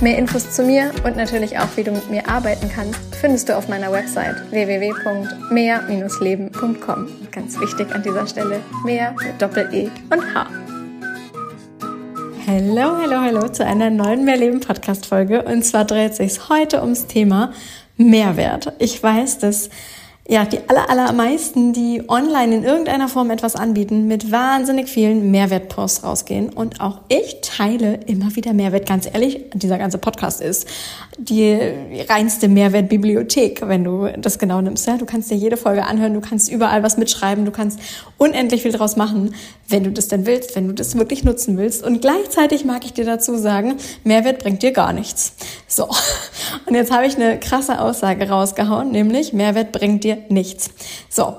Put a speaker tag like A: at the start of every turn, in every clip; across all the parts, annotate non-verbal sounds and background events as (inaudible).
A: Mehr Infos zu mir und natürlich auch, wie du mit mir arbeiten kannst, findest du auf meiner Website www.mehr-leben.com. Ganz wichtig an dieser Stelle, mehr mit Doppel-E und H. Hallo, hallo, hallo zu einer neuen Mehrleben Podcast Folge. Und zwar dreht sich heute ums Thema Mehrwert. Ich weiß, dass ja, die aller, allermeisten, die online in irgendeiner Form etwas anbieten, mit wahnsinnig vielen Mehrwertposts rausgehen. Und auch ich teile immer wieder Mehrwert. Ganz ehrlich, dieser ganze Podcast ist die reinste Mehrwertbibliothek, wenn du das genau nimmst. Ja, du kannst dir jede Folge anhören, du kannst überall was mitschreiben, du kannst unendlich viel draus machen, wenn du das denn willst, wenn du das wirklich nutzen willst. Und gleichzeitig mag ich dir dazu sagen, Mehrwert bringt dir gar nichts. So. Und jetzt habe ich eine krasse Aussage rausgehauen, nämlich Mehrwert bringt dir nichts. So.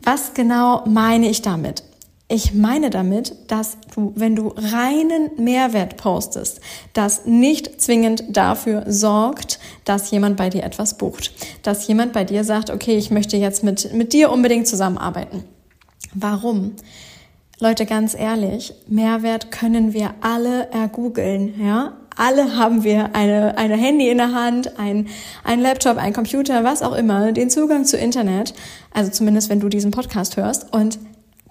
A: Was genau meine ich damit? Ich meine damit, dass du, wenn du reinen Mehrwert postest, das nicht zwingend dafür sorgt, dass jemand bei dir etwas bucht. Dass jemand bei dir sagt, okay, ich möchte jetzt mit, mit dir unbedingt zusammenarbeiten. Warum? Leute, ganz ehrlich, Mehrwert können wir alle ergoogeln, ja? Alle haben wir eine, eine Handy in der Hand, ein, ein Laptop, ein Computer, was auch immer, den Zugang zu Internet. Also zumindest, wenn du diesen Podcast hörst. Und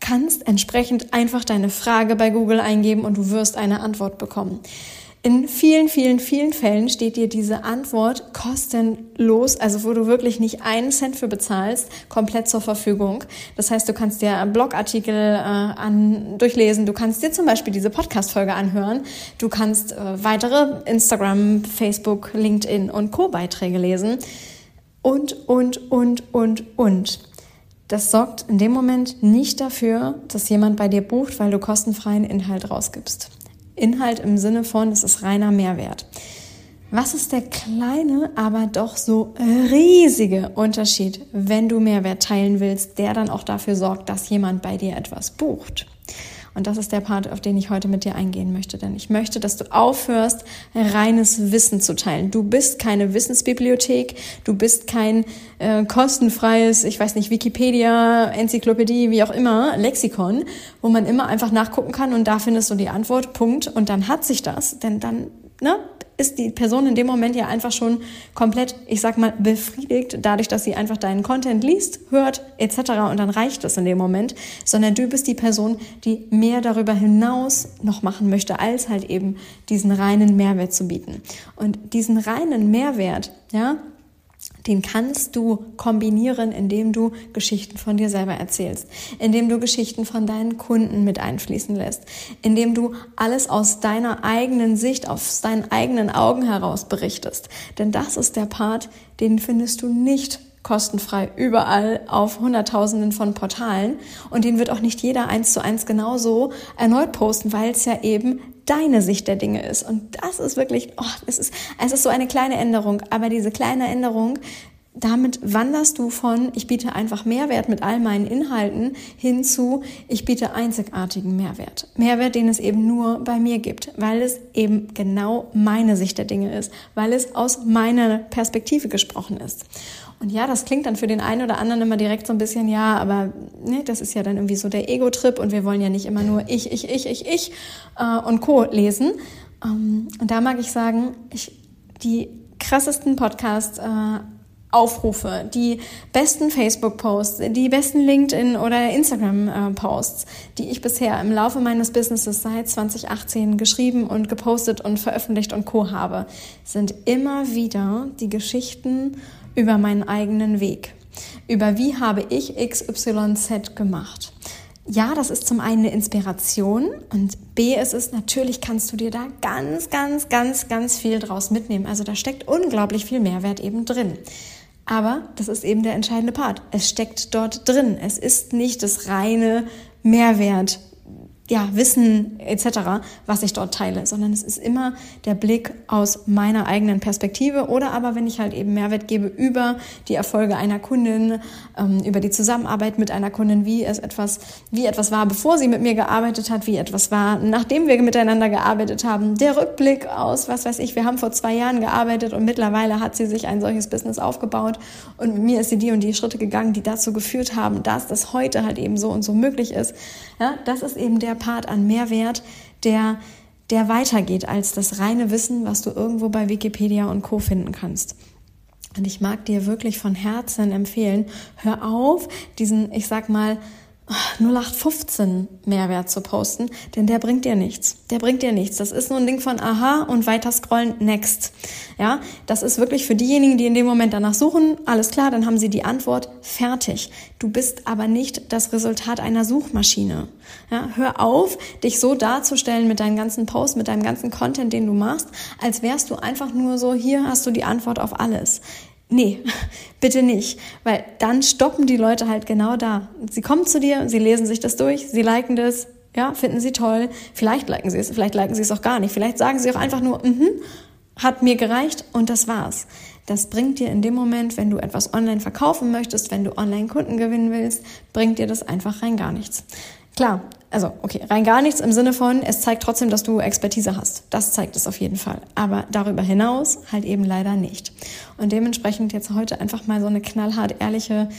A: kannst entsprechend einfach deine Frage bei Google eingeben und du wirst eine Antwort bekommen. In vielen, vielen, vielen Fällen steht dir diese Antwort kostenlos, also wo du wirklich nicht einen Cent für bezahlst, komplett zur Verfügung. Das heißt, du kannst dir Blogartikel äh, an, durchlesen, du kannst dir zum Beispiel diese Podcast-Folge anhören, du kannst äh, weitere Instagram, Facebook, LinkedIn und Co-Beiträge lesen und, und, und, und, und. Das sorgt in dem Moment nicht dafür, dass jemand bei dir bucht, weil du kostenfreien Inhalt rausgibst. Inhalt im Sinne von, es ist reiner Mehrwert. Was ist der kleine, aber doch so riesige Unterschied, wenn du Mehrwert teilen willst, der dann auch dafür sorgt, dass jemand bei dir etwas bucht? Und das ist der Part, auf den ich heute mit dir eingehen möchte. Denn ich möchte, dass du aufhörst, reines Wissen zu teilen. Du bist keine Wissensbibliothek, du bist kein äh, kostenfreies, ich weiß nicht, Wikipedia, Enzyklopädie, wie auch immer, Lexikon, wo man immer einfach nachgucken kann und da findest du die Antwort, Punkt. Und dann hat sich das, denn dann ne, ist die Person in dem Moment ja einfach schon komplett, ich sag mal, befriedigt, dadurch, dass sie einfach deinen Content liest, hört, etc. Und dann reicht das in dem Moment, sondern du bist die Person, die mehr darüber hinaus noch machen möchte, als halt eben diesen reinen Mehrwert zu bieten. Und diesen reinen Mehrwert, ja, den kannst du kombinieren, indem du Geschichten von dir selber erzählst, indem du Geschichten von deinen Kunden mit einfließen lässt, indem du alles aus deiner eigenen Sicht, aus deinen eigenen Augen heraus berichtest. Denn das ist der Part, den findest du nicht kostenfrei überall auf Hunderttausenden von Portalen und den wird auch nicht jeder eins zu eins genauso erneut posten, weil es ja eben deine Sicht der Dinge ist. Und das ist wirklich, oh, es ist, es ist so eine kleine Änderung, aber diese kleine Änderung, damit wanderst du von, ich biete einfach Mehrwert mit all meinen Inhalten hin zu, ich biete einzigartigen Mehrwert. Mehrwert, den es eben nur bei mir gibt, weil es eben genau meine Sicht der Dinge ist, weil es aus meiner Perspektive gesprochen ist. Und ja, das klingt dann für den einen oder anderen immer direkt so ein bisschen, ja, aber ne, das ist ja dann irgendwie so der Ego-Trip und wir wollen ja nicht immer nur ich, ich, ich, ich, ich äh, und Co. lesen. Ähm, und da mag ich sagen, ich, die krassesten Podcasts, äh, Aufrufe, die besten Facebook-Posts, die besten LinkedIn- oder Instagram-Posts, die ich bisher im Laufe meines Businesses seit 2018 geschrieben und gepostet und veröffentlicht und co. habe, sind immer wieder die Geschichten über meinen eigenen Weg. Über wie habe ich XYZ gemacht. Ja, das ist zum einen eine Inspiration und B, es ist natürlich, kannst du dir da ganz, ganz, ganz, ganz viel draus mitnehmen. Also da steckt unglaublich viel Mehrwert eben drin. Aber das ist eben der entscheidende Part. Es steckt dort drin. Es ist nicht das reine Mehrwert ja, Wissen etc., was ich dort teile, sondern es ist immer der Blick aus meiner eigenen Perspektive oder aber wenn ich halt eben Mehrwert gebe über die Erfolge einer Kundin, ähm, über die Zusammenarbeit mit einer Kundin, wie es etwas, wie etwas war, bevor sie mit mir gearbeitet hat, wie etwas war, nachdem wir miteinander gearbeitet haben, der Rückblick aus, was weiß ich, wir haben vor zwei Jahren gearbeitet und mittlerweile hat sie sich ein solches Business aufgebaut und mit mir ist sie die und die Schritte gegangen, die dazu geführt haben, dass das heute halt eben so und so möglich ist. Ja, das ist eben der Part an Mehrwert, der, der weitergeht als das reine Wissen, was du irgendwo bei Wikipedia und Co. finden kannst. Und ich mag dir wirklich von Herzen empfehlen, hör auf, diesen, ich sag mal, 0815 Mehrwert zu posten, denn der bringt dir nichts. Der bringt dir nichts. Das ist nur ein Ding von aha und weiter scrollen, next. Ja, das ist wirklich für diejenigen, die in dem Moment danach suchen, alles klar, dann haben sie die Antwort fertig. Du bist aber nicht das Resultat einer Suchmaschine. Ja, hör auf, dich so darzustellen mit deinen ganzen Posts, mit deinem ganzen Content, den du machst, als wärst du einfach nur so, hier hast du die Antwort auf alles. Nee, (laughs) bitte nicht, weil dann stoppen die Leute halt genau da. Sie kommen zu dir, sie lesen sich das durch, sie liken das, ja, finden sie toll. Vielleicht liken sie es, vielleicht liken sie es auch gar nicht. Vielleicht sagen sie auch einfach nur, mhm, hat mir gereicht und das war's. Das bringt dir in dem Moment, wenn du etwas online verkaufen möchtest, wenn du online Kunden gewinnen willst, bringt dir das einfach rein gar nichts. Klar, also okay, rein gar nichts im Sinne von, es zeigt trotzdem, dass du Expertise hast. Das zeigt es auf jeden Fall. Aber darüber hinaus halt eben leider nicht. Und dementsprechend jetzt heute einfach mal so eine knallhart ehrliche,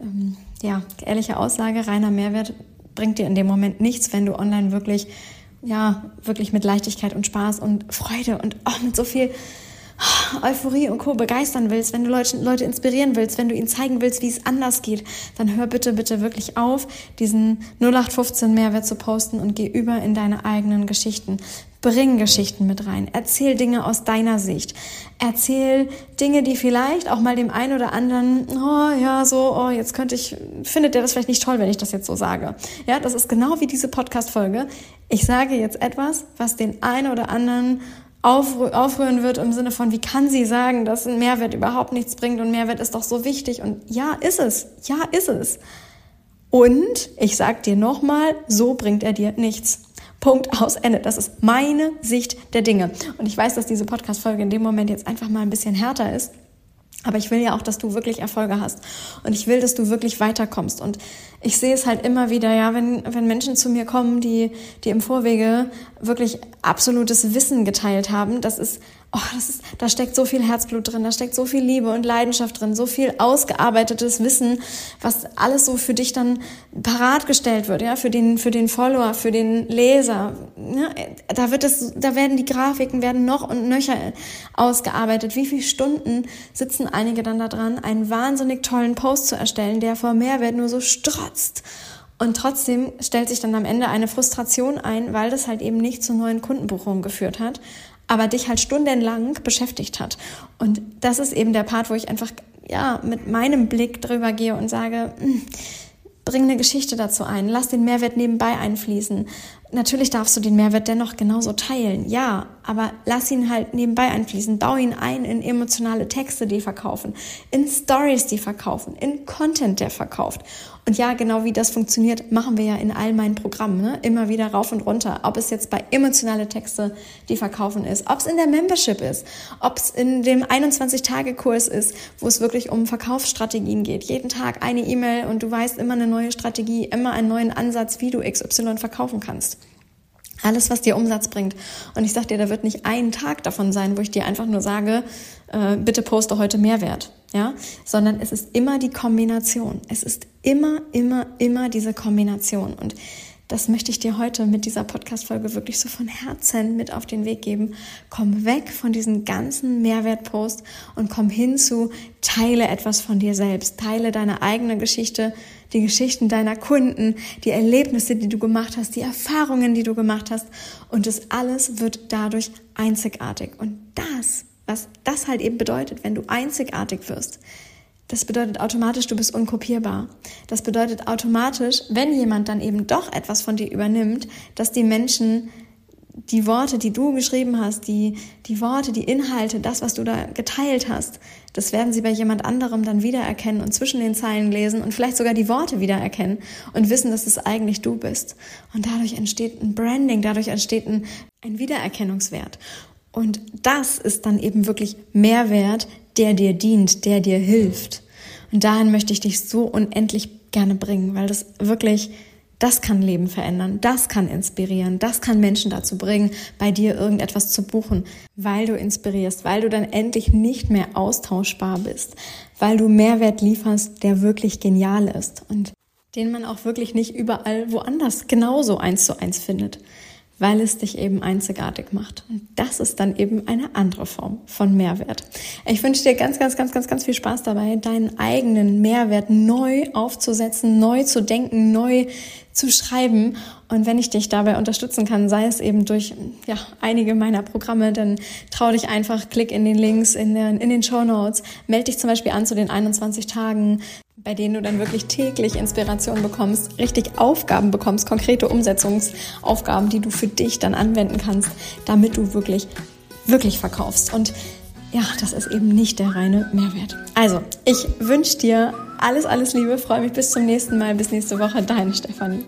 A: ähm, ja, ehrliche Aussage, reiner Mehrwert bringt dir in dem Moment nichts, wenn du online wirklich, ja, wirklich mit Leichtigkeit und Spaß und Freude und auch mit so viel Euphorie und Co. begeistern willst, wenn du Leute, Leute inspirieren willst, wenn du ihnen zeigen willst, wie es anders geht, dann hör bitte, bitte wirklich auf, diesen 0815 Mehrwert zu posten und geh über in deine eigenen Geschichten. Bring Geschichten mit rein. Erzähl Dinge aus deiner Sicht. Erzähl Dinge, die vielleicht auch mal dem einen oder anderen, oh ja, so, oh, jetzt könnte ich, findet der das vielleicht nicht toll, wenn ich das jetzt so sage. Ja, das ist genau wie diese Podcast-Folge. Ich sage jetzt etwas, was den einen oder anderen aufrühren wird im Sinne von, wie kann sie sagen, dass ein Mehrwert überhaupt nichts bringt und Mehrwert ist doch so wichtig und ja, ist es, ja, ist es. Und ich sag dir nochmal, so bringt er dir nichts. Punkt aus Ende. Das ist meine Sicht der Dinge. Und ich weiß, dass diese Podcast-Folge in dem Moment jetzt einfach mal ein bisschen härter ist. Aber ich will ja auch, dass du wirklich Erfolge hast. Und ich will, dass du wirklich weiterkommst. Und ich sehe es halt immer wieder, ja, wenn, wenn Menschen zu mir kommen, die, die im Vorwege wirklich absolutes Wissen geteilt haben, das ist oh, das ist, da steckt so viel Herzblut drin, da steckt so viel Liebe und Leidenschaft drin, so viel ausgearbeitetes Wissen, was alles so für dich dann parat gestellt wird, ja, für den, für den Follower, für den Leser. Ja, da wird es, da werden die Grafiken werden noch und nöcher ausgearbeitet. Wie viele Stunden sitzen einige dann da dran, einen wahnsinnig tollen Post zu erstellen, der vor Mehrwert nur so strotzt. Und trotzdem stellt sich dann am Ende eine Frustration ein, weil das halt eben nicht zu neuen Kundenbuchungen geführt hat aber dich halt stundenlang beschäftigt hat. Und das ist eben der Part, wo ich einfach ja mit meinem Blick drüber gehe und sage, hm, bring eine Geschichte dazu ein, lass den Mehrwert nebenbei einfließen. Natürlich darfst du den Mehrwert dennoch genauso teilen, ja, aber lass ihn halt nebenbei einfließen. Bau ihn ein in emotionale Texte, die verkaufen, in Stories, die verkaufen, in Content, der verkauft. Und ja, genau wie das funktioniert, machen wir ja in all meinen Programmen, ne? immer wieder rauf und runter. Ob es jetzt bei emotionale Texte, die verkaufen ist, ob es in der Membership ist, ob es in dem 21-Tage-Kurs ist, wo es wirklich um Verkaufsstrategien geht. Jeden Tag eine E-Mail und du weißt immer eine neue Strategie, immer einen neuen Ansatz, wie du XY verkaufen kannst. Alles, was dir Umsatz bringt. Und ich sag dir, da wird nicht ein Tag davon sein, wo ich dir einfach nur sage, äh, bitte poste heute Mehrwert, ja, sondern es ist immer die Kombination. Es ist immer, immer, immer diese Kombination. Und das möchte ich dir heute mit dieser Podcast-Folge wirklich so von Herzen mit auf den Weg geben. Komm weg von diesen ganzen Mehrwertposts und komm hin zu, teile etwas von dir selbst. Teile deine eigene Geschichte, die Geschichten deiner Kunden, die Erlebnisse, die du gemacht hast, die Erfahrungen, die du gemacht hast. Und das alles wird dadurch einzigartig. Und das, was das halt eben bedeutet, wenn du einzigartig wirst, das bedeutet automatisch, du bist unkopierbar. Das bedeutet automatisch, wenn jemand dann eben doch etwas von dir übernimmt, dass die Menschen die Worte, die du geschrieben hast, die, die Worte, die Inhalte, das, was du da geteilt hast, das werden sie bei jemand anderem dann wiedererkennen und zwischen den Zeilen lesen und vielleicht sogar die Worte wiedererkennen und wissen, dass es eigentlich du bist. Und dadurch entsteht ein Branding, dadurch entsteht ein, ein Wiedererkennungswert. Und das ist dann eben wirklich Mehrwert, der dir dient, der dir hilft. Und dahin möchte ich dich so unendlich gerne bringen, weil das wirklich das kann Leben verändern, das kann inspirieren, das kann Menschen dazu bringen, bei dir irgendetwas zu buchen, weil du inspirierst, weil du dann endlich nicht mehr austauschbar bist, weil du Mehrwert lieferst, der wirklich genial ist und den man auch wirklich nicht überall woanders genauso eins zu eins findet weil es dich eben einzigartig macht. Und das ist dann eben eine andere Form von Mehrwert. Ich wünsche dir ganz, ganz, ganz, ganz, ganz viel Spaß dabei, deinen eigenen Mehrwert neu aufzusetzen, neu zu denken, neu zu schreiben. Und wenn ich dich dabei unterstützen kann, sei es eben durch ja, einige meiner Programme, dann trau dich einfach, klick in den Links in den, in den Show Notes, melde dich zum Beispiel an zu den 21 Tagen bei denen du dann wirklich täglich Inspiration bekommst, richtig Aufgaben bekommst, konkrete Umsetzungsaufgaben, die du für dich dann anwenden kannst, damit du wirklich, wirklich verkaufst. Und ja, das ist eben nicht der reine Mehrwert. Also, ich wünsche dir alles, alles Liebe, freue mich bis zum nächsten Mal, bis nächste Woche, deine Stefanie.